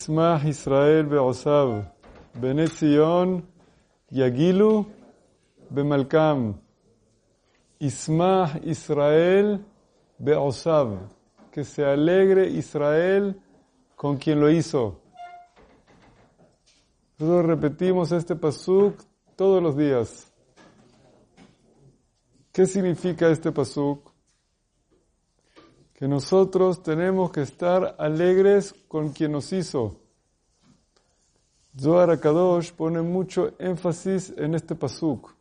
Ismah Israel be'osav, Bene Zion, Yagilu be'malkam. Ismah Israel be'osav, que se alegre Israel con quien lo hizo. Nosotros repetimos este pasuk todos los días. ¿Qué significa este pasuk? Que nosotros tenemos que estar alegres con quien nos hizo. Zohar Akadosh pone mucho énfasis en este pasuk.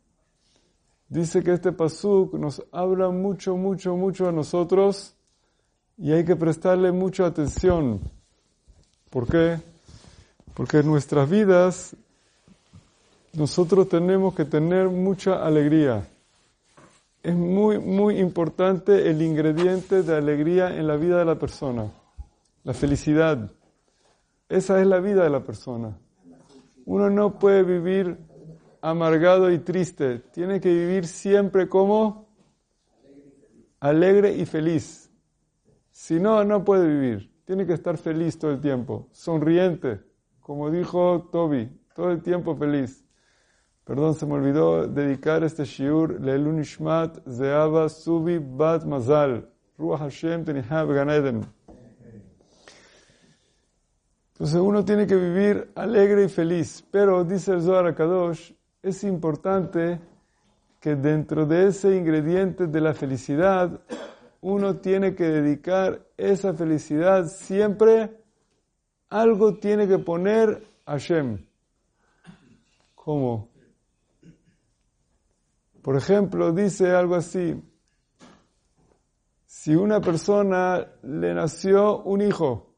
Dice que este pasuk nos habla mucho, mucho, mucho a nosotros y hay que prestarle mucha atención. ¿Por qué? Porque en nuestras vidas nosotros tenemos que tener mucha alegría. Es muy, muy importante el ingrediente de alegría en la vida de la persona, la felicidad. Esa es la vida de la persona. Uno no puede vivir amargado y triste, tiene que vivir siempre como alegre y feliz. Si no, no puede vivir. Tiene que estar feliz todo el tiempo, sonriente, como dijo Toby, todo el tiempo feliz. Perdón, se me olvidó dedicar este shiur Leilun Ishmat Zeava Subi Bat Mazal. Ruach Hashem Tenihab Ganeden. Entonces uno tiene que vivir alegre y feliz. Pero, dice el Zohar Kadosh, es importante que dentro de ese ingrediente de la felicidad, uno tiene que dedicar esa felicidad siempre, algo tiene que poner a Hashem. ¿Cómo? Por ejemplo, dice algo así, si una persona le nació un hijo,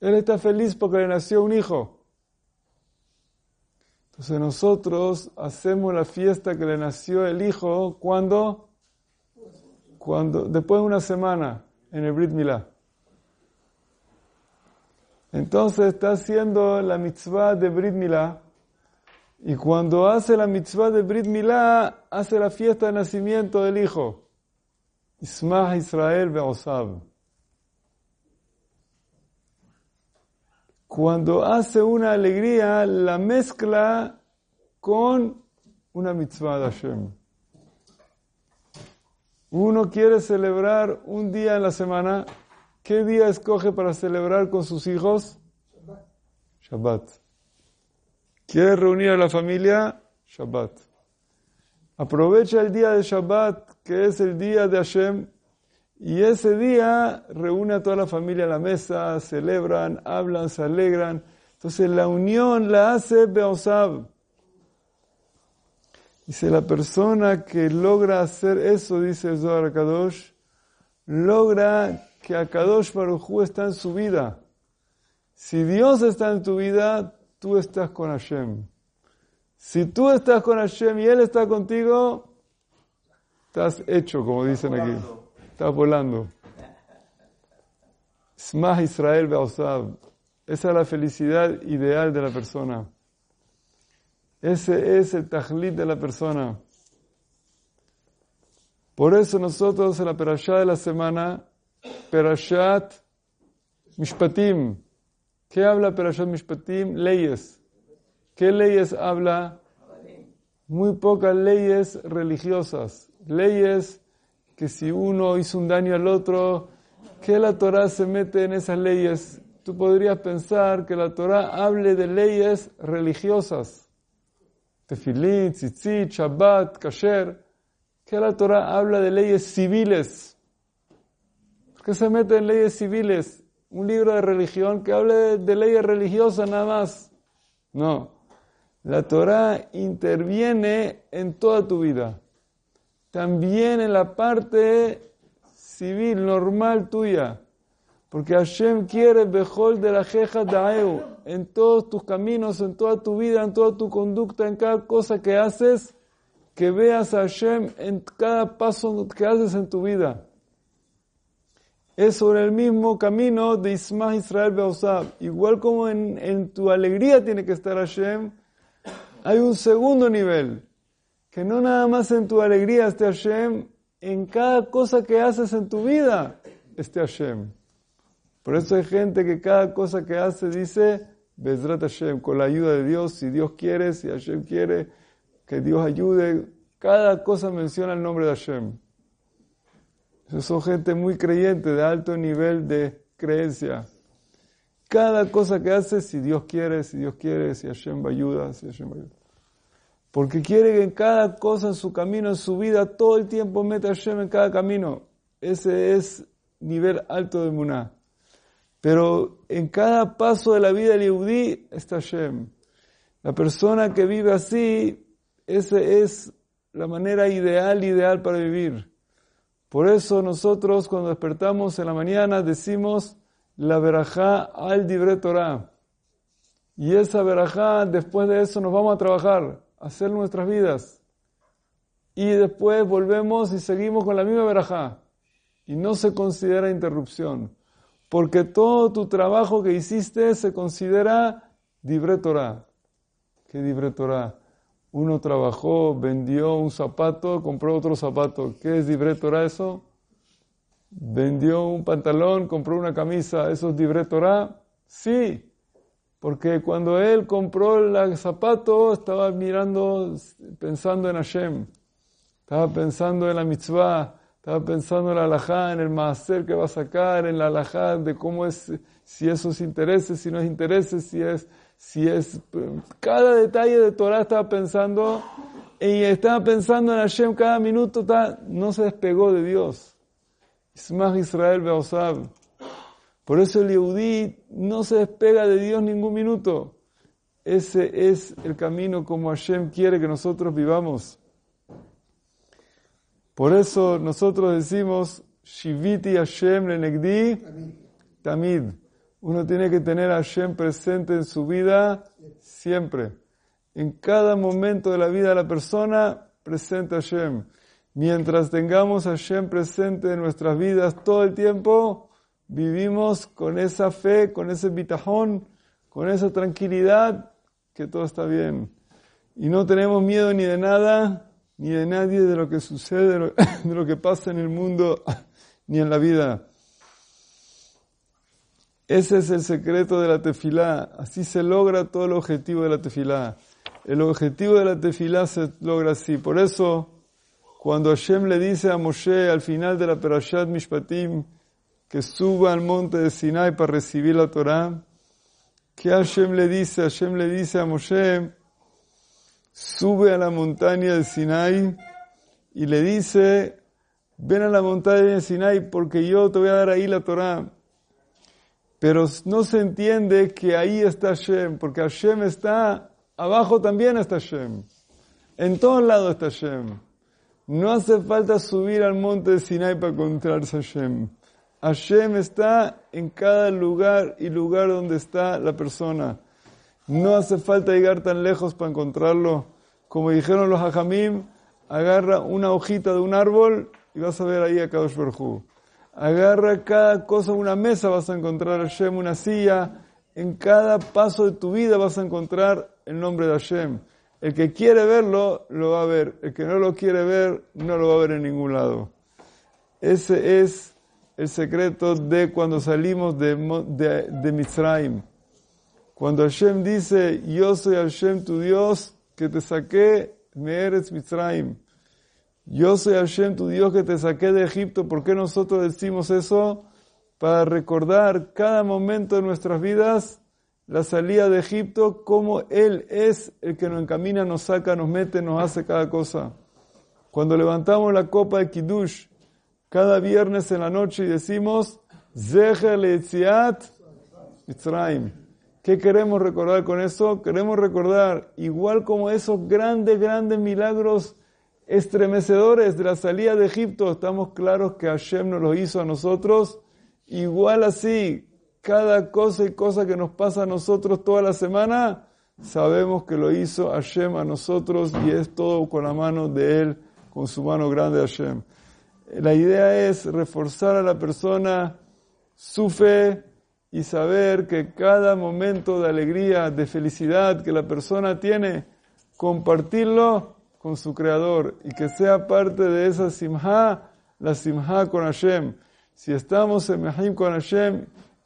él está feliz porque le nació un hijo. Entonces nosotros hacemos la fiesta que le nació el hijo cuando, cuando después de una semana en el Brit Milá. Entonces está haciendo la mitzvah de Brit Milá y cuando hace la mitzvah de Brit Milá, hace la fiesta de nacimiento del hijo. Ismah Israel Be'osav. Cuando hace una alegría, la mezcla con una mitzvah de Hashem. Uno quiere celebrar un día en la semana. ¿Qué día escoge para celebrar con sus hijos? Shabbat. ¿Quiere reunir a la familia? Shabbat. Aprovecha el día de Shabbat, que es el día de Hashem, y ese día reúne a toda la familia a la mesa, celebran, hablan, se alegran. Entonces la unión la hace Beosab. Dice la persona que logra hacer eso, dice Zohar Kadosh, logra que Akadosh Baruj está en su vida. Si Dios está en tu vida, tú estás con Hashem. Si tú estás con Hashem y Él está contigo, estás hecho, como dicen aquí. Estás volando. Smah Israel Be'osab. Esa es la felicidad ideal de la persona. Ese es el tajlit de la persona. Por eso nosotros en la perashá de la semana, perashat mishpatim. ¿Qué habla perashat mishpatim? Leyes. ¿Qué leyes habla? Muy pocas leyes religiosas. Leyes que si uno hizo un daño al otro, ¿qué la Torah se mete en esas leyes? Tú podrías pensar que la Torah hable de leyes religiosas. Tefilín, tzitzit, Shabbat, Kasher. ¿Qué la Torah habla de leyes civiles? ¿Por qué se mete en leyes civiles? Un libro de religión que hable de, leyes religiosas nada más. No. La Torah interviene en toda tu vida también en la parte civil, normal tuya. Porque Hashem quiere Bejol de la Jeja Daeu, en todos tus caminos, en toda tu vida, en toda tu conducta, en cada cosa que haces, que veas a Hashem en cada paso que haces en tu vida. Es sobre el mismo camino de Ismah Israel Beosab. Igual como en, en tu alegría tiene que estar Hashem, hay un segundo nivel que no nada más en tu alegría esté Hashem, en cada cosa que haces en tu vida esté Hashem. Por eso hay gente que cada cosa que hace dice, Bezrat Hashem, con la ayuda de Dios, si Dios quiere, si Hashem quiere, que Dios ayude. Cada cosa menciona el nombre de Hashem. Son gente muy creyente, de alto nivel de creencia. Cada cosa que hace, si Dios quiere, si Dios quiere, si Hashem va ayuda, si Hashem va ayuda. Porque quiere que en cada cosa, en su camino, en su vida, todo el tiempo meta Hashem en cada camino. Ese es nivel alto de Muná. Pero en cada paso de la vida del Yehudi está Hashem. La persona que vive así, esa es la manera ideal, ideal para vivir. Por eso nosotros cuando despertamos en la mañana decimos la verajá al dibre. Y esa verajá, después de eso nos vamos a trabajar, a hacer nuestras vidas. Y después volvemos y seguimos con la misma verajá. Y no se considera interrupción porque todo tu trabajo que hiciste se considera dibre Torah. ¿Qué dibre Torah? Uno trabajó, vendió un zapato, compró otro zapato. ¿Qué es dibre Torah eso? Vendió un pantalón, compró una camisa. ¿Eso es dibre? Sí, porque cuando él compró el zapato estaba mirando, pensando en Hashem. Estaba pensando en la mitzvah estaba pensando en la alajá, en el maaser que va a sacar, en la alajá de cómo es, si esos intereses, si no es intereses, si es, si es, cada detalle de Torah estaba pensando, y estaba pensando en Hashem cada minuto, no se despegó de Dios. Ismach Israel Beosab. Por eso el Yehudí no se despega de Dios ningún minuto. Ese es el camino como Hashem quiere que nosotros vivamos. Por eso nosotros decimos, Shiviti Hashem Lenegdi Tamid. Uno tiene que tener a Hashem presente en su vida siempre. En cada momento de la vida de la persona, presente a Hashem. Mientras tengamos a Hashem presente en nuestras vidas todo el tiempo, vivimos con esa fe, con ese bitajón, con esa tranquilidad, que todo está bien. Y no tenemos miedo ni de nada, ni de nadie de lo que sucede, de lo, que pasa en el mundo, ni en la vida. Ese es el secreto de la tefilá. Así se logra todo el objetivo de la tefilá. El objetivo de la tefilá se logra así. Por eso, cuando Hashem le dice a Moshe al final de la Perashat Mishpatim que suba al monte de Sinai para recibir la Torah, ¿qué Hashem le dice? Hashem le dice a Moshe, sube a la montaña de Sinai y le dice, ven a la montaña de Sinai porque yo te voy a dar ahí la Torah. Pero no se entiende que ahí está Hashem, porque Hashem está, abajo también está Hashem. En todos lados está Hashem. No hace falta subir al monte de Sinai para encontrarse Hashem. Hashem está en cada lugar y lugar donde está la persona. No hace falta llegar tan lejos para encontrarlo. Como dijeron los hajamim, agarra una hojita de un árbol y vas a ver ahí a Kadosh Berhu. Agarra cada cosa, una mesa vas a encontrar Hashem, una silla. En cada paso de tu vida vas a encontrar el nombre de Hashem. El que quiere verlo, lo va a ver. El que no lo quiere ver, no lo va a ver en ningún lado. Ese es el secreto de cuando salimos de, de, de Mitzrayim. Cuando Hashem dice, yo soy Hashem tu Dios, que te saqué Meretz Mitzrayim. Yo soy Hashem tu Dios que te saqué de Egipto. ¿Por qué nosotros decimos eso? Para recordar cada momento de nuestras vidas la salida de Egipto, como Él es el que nos encamina, nos saca, nos mete, nos hace cada cosa. Cuando levantamos la copa de Kiddush cada viernes en la noche y decimos. ¿Qué queremos recordar con eso? Queremos recordar, igual como esos grandes, grandes milagros estremecedores de la salida de Egipto, estamos claros que Hashem nos lo hizo a nosotros, igual así, cada cosa y cosa que nos pasa a nosotros toda la semana, sabemos que lo hizo Hashem a nosotros y es todo con la mano de Él, con su mano grande Hashem. La idea es reforzar a la persona su fe, y saber que cada momento de alegría, de felicidad que la persona tiene, compartirlo con su creador y que sea parte de esa simha, la simha con Hashem. Si estamos en Mehim con Hashem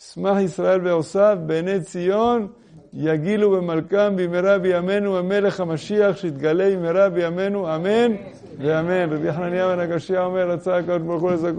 שמח ישראל ועושיו בעיני ציון, יגילו במלכם במהרה בימינו המלך המשיח, שיתגלה במהרה בימינו, אמן ואמן. רבי חנניה בן הגשיה אומר, רצה הקדוש ברוך הוא לזכות